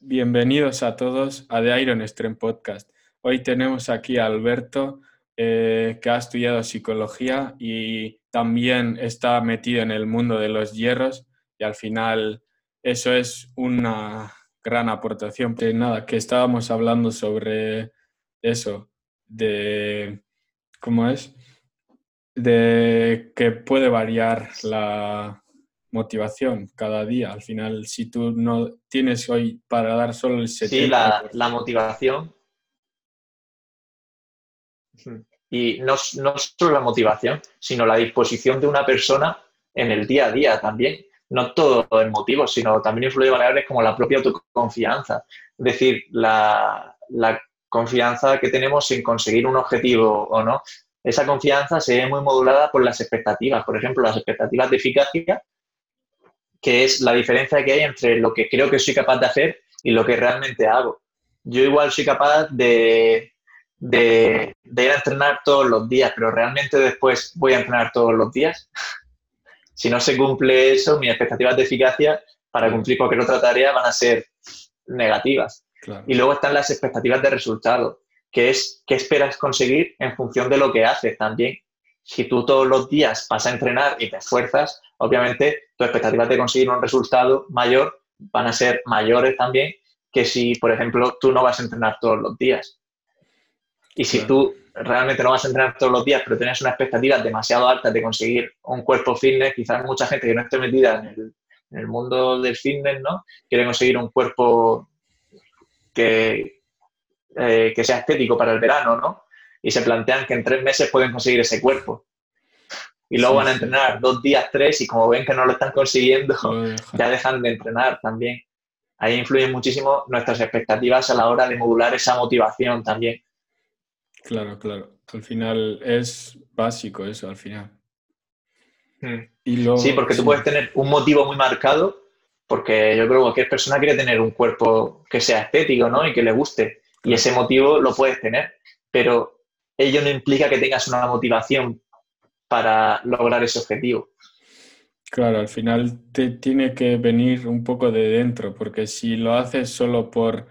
Bienvenidos a todos a The Iron Stream Podcast. Hoy tenemos aquí a Alberto, eh, que ha estudiado psicología y también está metido en el mundo de los hierros y al final eso es una gran aportación. Que nada, que estábamos hablando sobre eso, de cómo es, de que puede variar la motivación cada día. Al final, si tú no tienes hoy para dar solo el 70%. Sí, la, la motivación. Y no, no solo la motivación, sino la disposición de una persona en el día a día también. No todo el motivo, sino también influye variables como la propia autoconfianza. Es decir, la, la confianza que tenemos en conseguir un objetivo o no. Esa confianza se ve muy modulada por las expectativas. Por ejemplo, las expectativas de eficacia que es la diferencia que hay entre lo que creo que soy capaz de hacer y lo que realmente hago. Yo igual soy capaz de, de, ir a entrenar todos los días, pero realmente después voy a entrenar todos los días. si no se cumple eso, mis expectativas de eficacia para cumplir cualquier otra tarea van a ser negativas. Y luego están las expectativas de resultado, que es qué esperas conseguir en función de lo que haces también. Si tú todos los días vas a entrenar y te esfuerzas, obviamente tus expectativas de conseguir un resultado mayor van a ser mayores también que si, por ejemplo, tú no vas a entrenar todos los días. Y si tú realmente no vas a entrenar todos los días, pero tienes una expectativa demasiado alta de conseguir un cuerpo fitness, quizás mucha gente que no esté metida en el, mundo del fitness, ¿no? Quiere conseguir un cuerpo que, eh, que sea estético para el verano, ¿no? Y se plantean que en tres meses pueden conseguir ese cuerpo y luego van a entrenar dos días, tres, y como ven que no lo están consiguiendo, ya dejan de entrenar también. Ahí influyen muchísimo nuestras expectativas a la hora de modular esa motivación también. Claro, claro. Al final es básico eso, al final. Hmm. Y sí, porque tú puedes tener un motivo muy marcado, porque yo creo que cualquier persona quiere tener un cuerpo que sea estético, ¿no? Y que le guste. Y ese motivo lo puedes tener, pero ello no implica que tengas una motivación para lograr ese objetivo. Claro, al final te tiene que venir un poco de dentro, porque si lo haces solo por,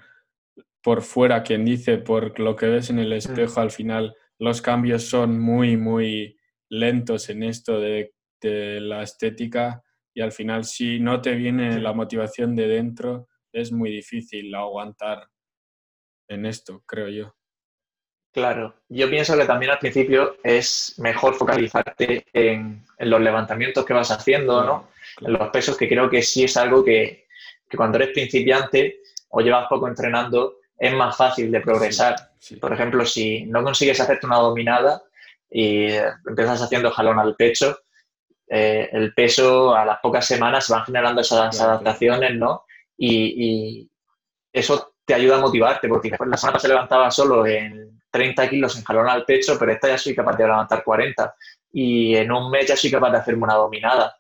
por fuera, quien dice, por lo que ves en el espejo, al final los cambios son muy, muy lentos en esto de, de la estética y al final si no te viene la motivación de dentro, es muy difícil aguantar en esto, creo yo. Claro, yo pienso que también al principio es mejor focalizarte en, los levantamientos que vas haciendo, ¿no? En los pesos, que creo que sí es algo que, cuando eres principiante o llevas poco entrenando, es más fácil de progresar. Por ejemplo, si no consigues hacerte una dominada y empiezas haciendo jalón al pecho, eh, el peso a las pocas semanas van generando esas adaptaciones, ¿no? Y, y, eso te ayuda a motivarte, porque después la semana se levantaba solo en 30 kilos en jalón al pecho, pero esta ya soy capaz de levantar 40 y en un mes ya soy capaz de hacerme una dominada.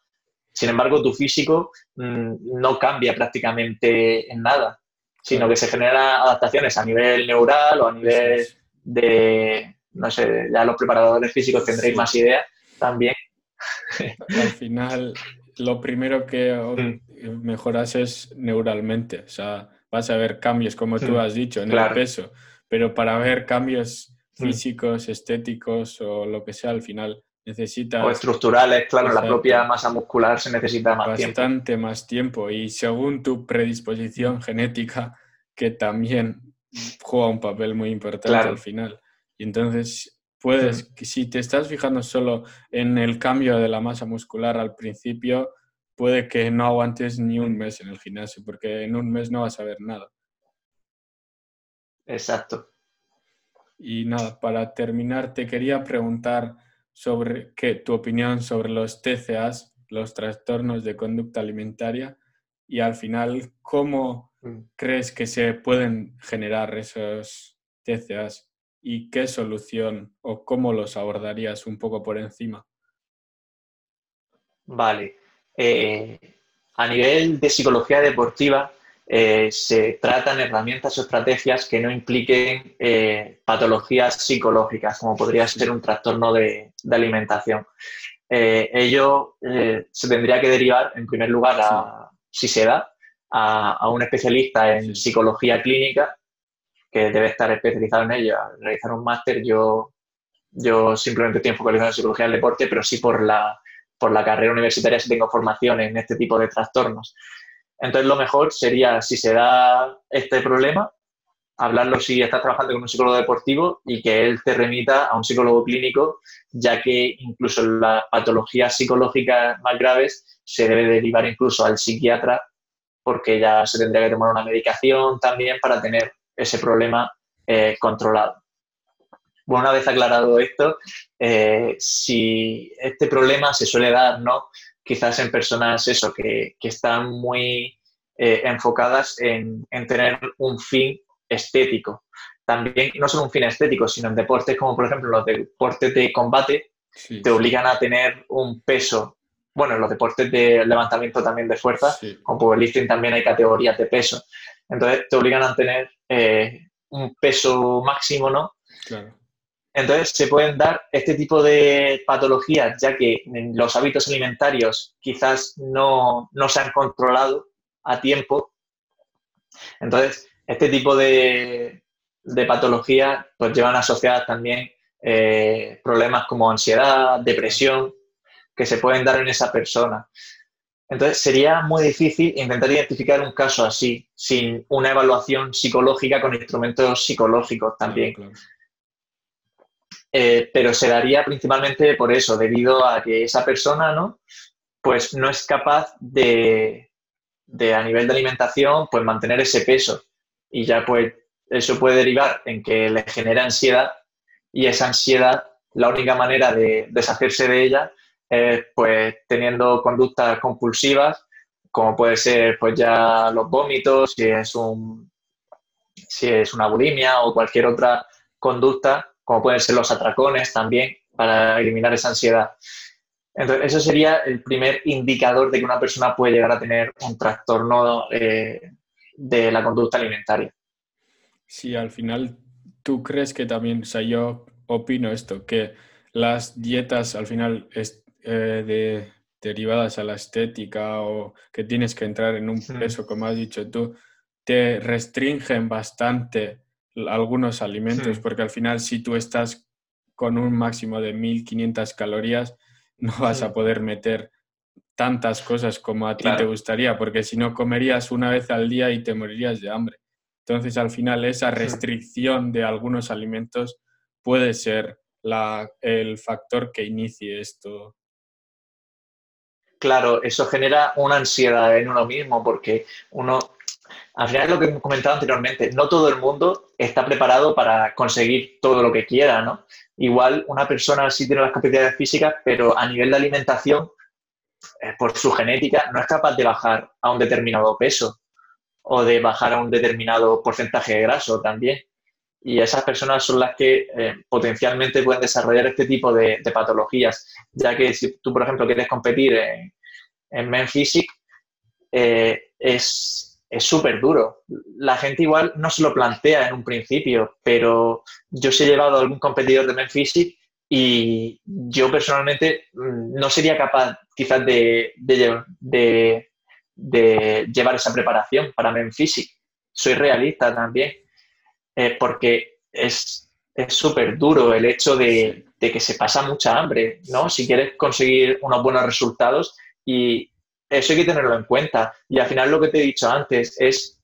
Sin embargo, tu físico mm, no cambia prácticamente en nada, sino que se generan adaptaciones a nivel neural o a nivel de, no sé, ya los preparadores físicos tendréis más ideas también. Al final, lo primero que mm. mejoras es neuralmente, o sea, vas a ver cambios, como tú mm. has dicho, en el peso pero para ver cambios mm. físicos, estéticos o lo que sea, al final necesitas... O estructurales, claro, la propia masa muscular se necesita más tiempo. Bastante más tiempo y según tu predisposición genética, que también juega un papel muy importante al final. Y entonces puedes, mm. si te estás fijando solo en el cambio de la masa muscular al principio, puede que no aguantes ni un mes en el gimnasio, porque en un mes no vas a ver nada. Exacto. Y nada, para terminar, te quería preguntar sobre qué, tu opinión sobre los TCAs, los trastornos de conducta alimentaria, y al final, ¿cómo mm. crees que se pueden generar esos TCAs y qué solución o cómo los abordarías un poco por encima? Vale. Eh, a nivel de psicología deportiva, eh, se tratan herramientas o estrategias que no impliquen eh, patologías psicológicas, como podría ser un trastorno de, alimentación. Eh, ello se tendría que derivar, en primer lugar, a, si se da, a, un especialista en psicología clínica que debe estar especializado en ello, realizar un máster. Yo, yo simplemente estoy focalizado en psicología del deporte, pero sí por la, por la carrera universitaria si tengo formación en este tipo de trastornos. Entonces, lo mejor sería, si se da este problema, hablarlo si estás trabajando con un psicólogo deportivo y que él te remita a un psicólogo clínico, ya que incluso las patologías psicológicas más graves se debe derivar incluso al psiquiatra, porque ya se tendría que tomar una medicación también para tener ese problema eh, controlado. Bueno, una vez aclarado esto, eh, si este problema se suele dar, ¿no? Quizás en personas eso, que, están muy eh, enfocadas en, en tener un fin estético. También, no solo un fin estético, sino en deportes como por ejemplo los deportes de combate, te obligan a tener un peso. Bueno, los deportes de levantamiento también de fuerza, como powerlifting también hay categorías de peso. Entonces te obligan a tener eh, un peso máximo, ¿no? Entonces se pueden dar este tipo de patologías, ya que los hábitos alimentarios quizás no, no se han controlado a tiempo. Entonces, este tipo de, patologías pues llevan asociadas también eh, problemas como ansiedad, depresión, que se pueden dar en esa persona. Entonces, sería muy difícil intentar identificar un caso así, sin una evaluación psicológica con instrumentos psicológicos también. Eh, pero se daría principalmente por eso, debido a que esa persona, ¿no? Pues no es capaz de, de a nivel de alimentación, pues mantener ese peso y ya pues eso puede derivar en que le genera ansiedad y esa ansiedad, la única manera de deshacerse de ella es pues teniendo conductas compulsivas, como puede ser pues ya los vómitos, si es un si es una bulimia o cualquier otra conducta, como pueden ser los atracones también, para eliminar esa ansiedad. Entonces, eso sería el primer indicador de que una persona puede llegar a tener un trastorno eh, de la conducta alimentaria. Sí, al final, ¿tú crees que también, o sea, yo opino esto, que las dietas al final es, eh, de, derivadas a la estética o que tienes que entrar en un peso, como has dicho tú, te restringen bastante algunos alimentos, porque al final si tú estás con un máximo de 1500 calorías, no vas a poder meter tantas cosas como a ti te gustaría, porque si no comerías una vez al día y te morirías de hambre. Entonces, al final, esa restricción de algunos alimentos puede ser la, el factor que inicie esto. Claro, eso genera una ansiedad en uno mismo, porque uno, al final lo que he comentado anteriormente, no todo el mundo está preparado para conseguir todo lo que quiera, ¿no? Igual una persona sí tiene las capacidades físicas, pero a nivel de alimentación eh, por su genética, no es capaz de bajar a un determinado peso o de bajar a un determinado porcentaje de graso también. Y esas personas son las que eh, potencialmente pueden desarrollar este tipo de, patologías, ya que si tú, por ejemplo, quieres competir en, en Men Physique, eh, es súper duro. La gente igual no se lo plantea en un principio, pero yo sí he llevado a algún competidor de Physique y yo personalmente mm, no sería capaz quizás de, de, llevar esa preparación para Menfisic. Soy realista también, eh, porque es súper duro el hecho de, que se pasa mucha hambre, ¿no? Si quieres conseguir unos buenos resultados y eso hay que tenerlo en cuenta. Y al final lo que te he dicho antes es,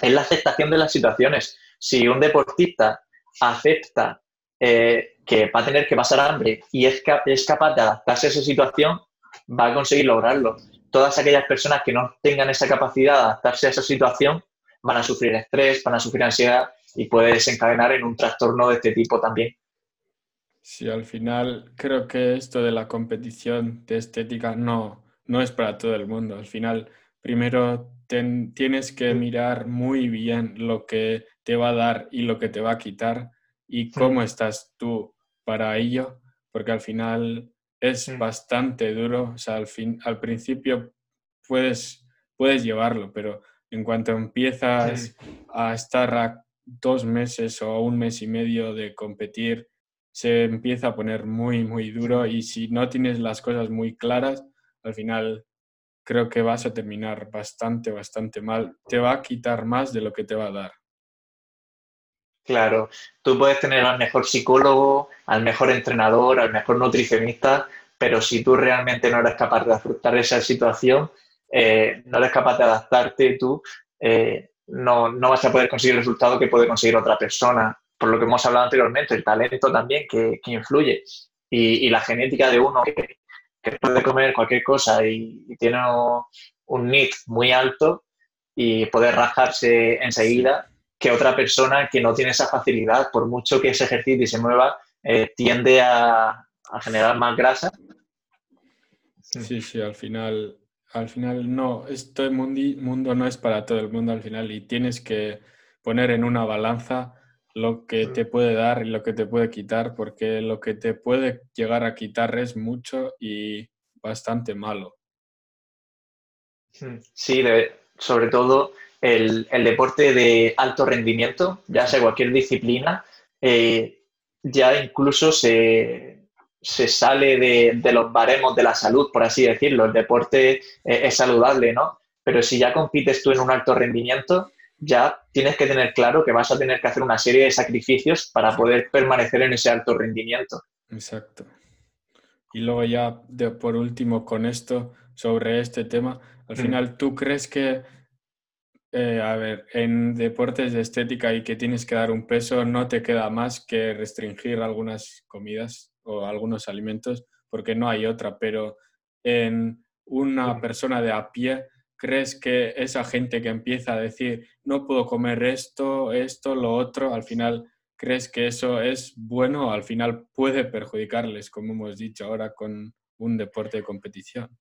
es la aceptación de las situaciones. Si un deportista acepta eh, que va a tener que pasar hambre y es, es capaz de adaptarse a esa situación, va a conseguir lograrlo. Todas aquellas personas que no tengan esa capacidad de adaptarse a esa situación van a sufrir estrés, van a sufrir ansiedad y puede desencadenar en un trastorno de este tipo también. Sí, al final creo que esto de la competición de estética no, no es para todo el mundo. Al final, primero tienes que mirar muy bien lo que te va a dar y lo que te va a quitar y cómo estás tú para ello, porque al final es bastante duro, o sea, al, fin, al principio puedes, puedes llevarlo, pero en cuanto empiezas a estar a dos meses o un mes y medio de competir, se empieza a poner muy, muy duro y si no tienes las cosas muy claras, al final creo que vas a terminar bastante, bastante mal. Te va a quitar más de lo que te va a dar. Claro, tú puedes tener al mejor psicólogo, al mejor entrenador, al mejor nutricionista, pero si tú realmente no eres capaz de afrontar esa situación, eh, no eres capaz de adaptarte tú, eh, no, vas a poder conseguir el resultado que puede conseguir otra persona. Por lo que hemos hablado anteriormente, el talento también que, influye y, la genética de uno que, puede comer cualquier cosa y, tiene un NIT muy alto y puede rajarse enseguida que otra persona que no tiene esa facilidad, por mucho que se ejercite y se mueva, eh, tiende a, a generar más grasa. Sí, sí, al final al final no, este mundo no es para todo el mundo al final y tienes que poner en una balanza lo que te puede dar y lo que te puede quitar, porque lo que te puede llegar a quitar es mucho y bastante malo. Sí, sobre todo el, deporte de alto rendimiento, ya sea cualquier disciplina, eh, ya incluso se, se sale de, los baremos de la salud, por así decirlo. El deporte eh, es, saludable, ¿no? Pero si ya compites tú en un alto rendimiento, ya tienes que tener claro que vas a tener que hacer una serie de sacrificios para poder permanecer en ese alto rendimiento. Exacto. Y luego ya, de, por último, con esto, sobre este tema, al mm. final, ¿tú crees que, eh, a ver, en deportes de estética y que tienes que dar un peso, no te queda más que restringir algunas comidas? o algunos alimentos porque no hay otra, pero en una persona de a pie, ¿crees que esa gente que empieza a decir, no puedo comer esto, esto, lo otro, al final, ¿crees que eso es bueno o al final puede perjudicarles, como hemos dicho ahora, con un deporte de competición?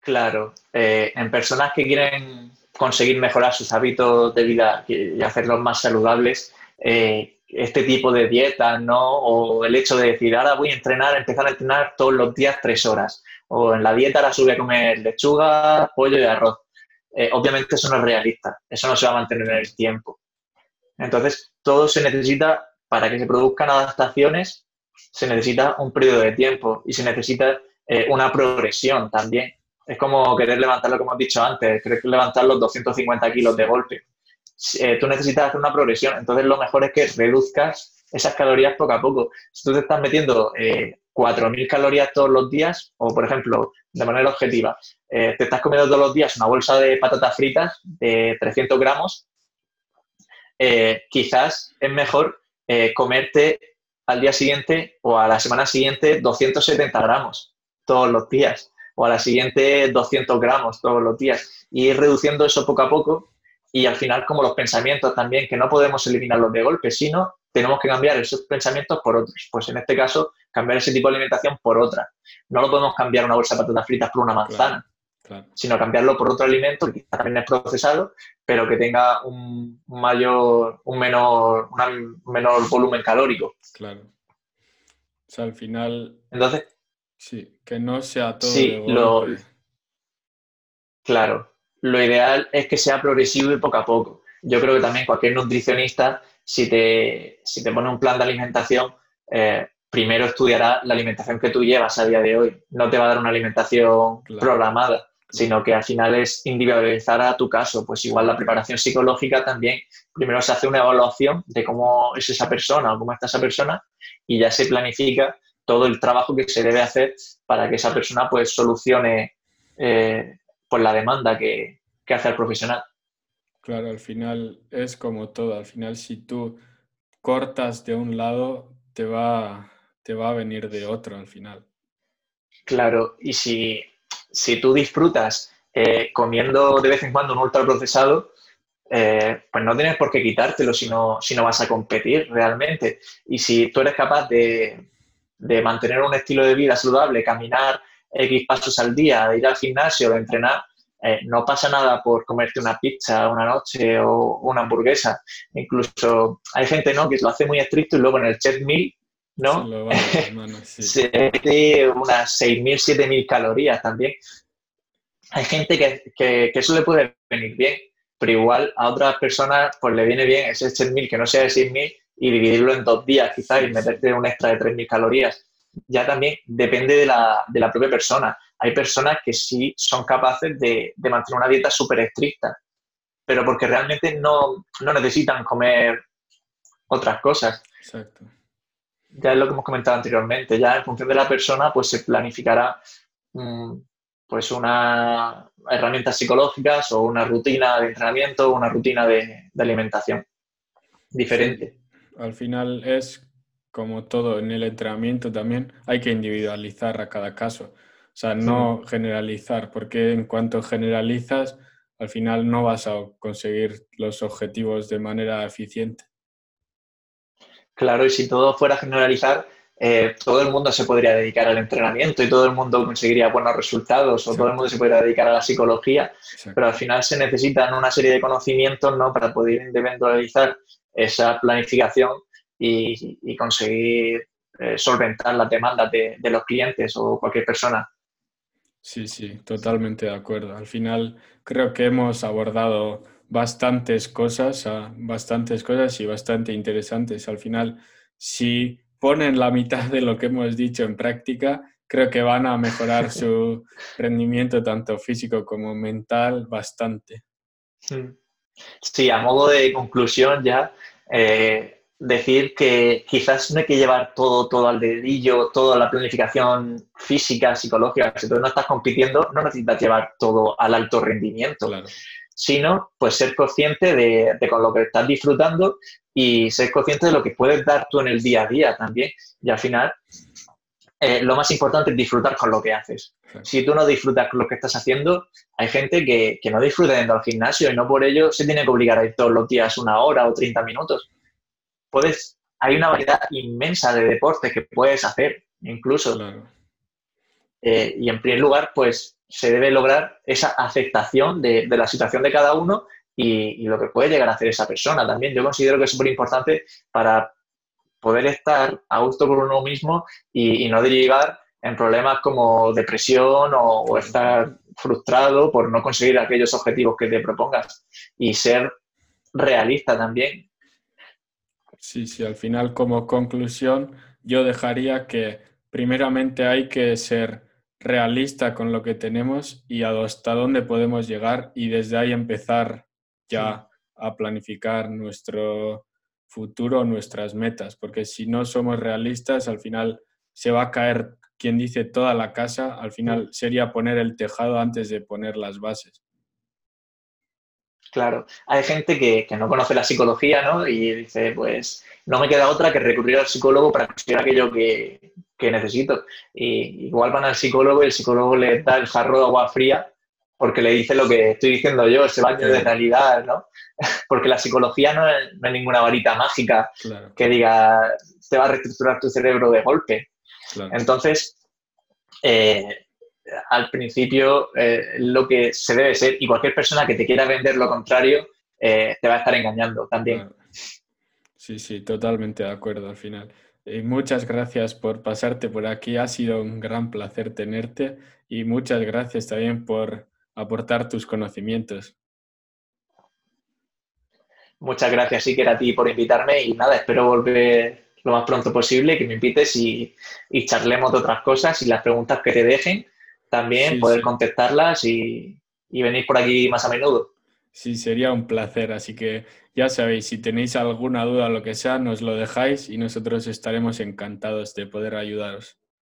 Claro, eh, en personas que quieren conseguir mejorar sus hábitos de vida y hacerlos más saludables, eh, este tipo de dieta, ¿no? O el hecho de decir, ahora voy a entrenar, empezar a entrenar todos los días tres horas. O en la dieta ahora sube a comer lechuga, pollo y arroz. Eh, obviamente eso no es realista, eso no se va a mantener en el tiempo. Entonces, todo se necesita, para que se produzcan adaptaciones, se necesita un periodo de tiempo y se necesita eh, una progresión también. Es como querer levantar lo que hemos dicho antes, querer levantar los 250 kilos de golpe eh, tú necesitas hacer una progresión. Entonces, lo mejor es que reduzcas esas calorías poco a poco. Si tú te estás metiendo eh, 4.000 calorías todos los días, o por ejemplo, de manera objetiva, eh, te estás comiendo todos los días una bolsa de patatas fritas de 300 gramos, eh, quizás es mejor comerte al día siguiente o a la semana siguiente 270 gramos todos los días, o a la siguiente 200 gramos todos los días, y ir reduciendo eso poco a poco y al final como los pensamientos también, que no podemos eliminarlos de golpe, sino tenemos que cambiar esos pensamientos por otros. Pues en este caso, cambiar ese tipo de alimentación por otra. No lo podemos cambiar una bolsa de patatas fritas por una manzana, sino cambiarlo por otro alimento que también es procesado, pero que tenga un mayor, un menor, un menor volumen calórico. Claro. O sea, al final... Entonces... Sí, que no sea todo sí, Lo, claro, lo ideal es que sea progresivo y poco a poco. Yo creo que también cualquier nutricionista, si te, si te pone un plan de alimentación, eh, primero estudiará la alimentación que tú llevas a día de hoy. No te va a dar una alimentación programada, sino que al final es individualizar a tu caso. Pues igual la preparación psicológica también, primero se hace una evaluación de cómo es esa persona o cómo está esa persona y ya se planifica todo el trabajo que se debe hacer para que esa persona pues solucione eh, por la demanda que, hace el profesional. Claro, al final es como todo, al final si tú cortas de un lado, te va, te va a venir de otro al final. Claro, y si, si tú disfrutas eh, comiendo de vez en cuando un ultraprocesado, eh, pues no tienes por qué quitártelo si no, si no vas a competir realmente. Y si tú eres capaz de, de mantener un estilo de vida saludable, caminar X pasos al día, ir al gimnasio, de entrenar, eh, no pasa nada por comerte una pizza una noche o una hamburguesa. Incluso hay gente ¿no? que lo hace muy estricto y luego en el check meal ¿no? Se mete unas 6.000, 7.000 calorías también. Hay gente que, que, eso le puede venir bien, pero igual a otras personas pues le viene bien ese check meal que no sea de 6.000 y dividirlo en dos días quizás y meterte un extra de 3.000 calorías. Ya también depende de la, de la propia persona. Hay personas que sí son capaces de, de mantener una dieta súper estricta, pero porque realmente no, no necesitan comer otras cosas. Exacto. Ya es lo que hemos comentado anteriormente, ya en función de la persona pues se planificará mm, pues una herramientas psicológicas o una rutina de entrenamiento o una rutina de, alimentación diferente. Al final es como todo en el entrenamiento también, hay que individualizar a cada caso. O sea, no generalizar, porque en cuanto generalizas, al final no vas a conseguir los objetivos de manera eficiente. Claro, y si todo fuera a generalizar, eh, todo el mundo se podría dedicar al entrenamiento y todo el mundo conseguiría buenos resultados o todo el mundo se podría dedicar a la psicología, pero al final se necesitan una serie de conocimientos ¿no? para poder individualizar esa planificación y, conseguir eh, solventar las demandas de, de los clientes o cualquier persona. Sí, sí, totalmente de acuerdo. Al final creo que hemos abordado bastantes cosas, bastantes cosas y bastante interesantes. Al final, si ponen la mitad de lo que hemos dicho en práctica, creo que van a mejorar su rendimiento tanto físico como mental bastante. Sí, a modo de conclusión ya, eh, decir que quizás no hay que llevar todo, todo al dedillo, toda la planificación física, psicológica, si tú no estás compitiendo, no necesitas llevar todo al alto rendimiento. Claro sino pues ser consciente de, con lo que estás disfrutando y ser consciente de lo que puedes dar tú en el día a día también. Y al final, eh, lo más importante es disfrutar con lo que haces. Si tú no disfrutas con lo que estás haciendo, hay gente que, no disfruta yendo al gimnasio y no por ello se tiene que obligar a ir todos los días una hora o 30 minutos. Puedes, hay una variedad inmensa de deportes que puedes hacer, incluso. Eh, y en primer lugar, pues se debe lograr esa aceptación de, la situación de cada uno y, lo que puede llegar a hacer esa persona también. Yo considero que es súper importante para poder estar a gusto con uno mismo y, no derivar en problemas como depresión o, estar frustrado por no conseguir aquellos objetivos que te propongas y ser realista también. Sí, sí, al final como conclusión yo dejaría que primeramente hay que ser realista con lo que tenemos y hasta dónde podemos llegar y desde ahí empezar ya a planificar nuestro futuro, nuestras metas, porque si no somos realistas, al final se va a caer, quien dice, toda la casa, al final sería poner el tejado antes de poner las bases. Claro, hay gente que, no conoce la psicología, ¿no? Y dice, pues no me queda otra que recurrir al psicólogo para conseguir aquello que, que necesito. Y igual van al psicólogo y el psicólogo le da el jarro de agua fría porque le dice lo que estoy diciendo yo, ese baño de realidad, ¿no? Porque la psicología no es, ninguna varita mágica que diga, te va a reestructurar tu cerebro de golpe. Entonces, eh, al principio eh, lo que se debe ser, y cualquier persona que te quiera vender lo contrario, eh, te va a estar engañando también. Sí, sí, totalmente de acuerdo al final. Y muchas gracias por pasarte por aquí. Ha sido un gran placer tenerte y muchas gracias también por aportar tus conocimientos. Muchas gracias, Iker, a ti por invitarme y nada, espero volver lo más pronto posible, que me invites y, charlemos de otras cosas y las preguntas que te dejen también poder contestarlas y, y venir por aquí más a menudo. Sí, sería un placer. Así que ya sabéis, si tenéis alguna duda o lo que sea, nos lo dejáis y nosotros estaremos encantados de poder ayudaros.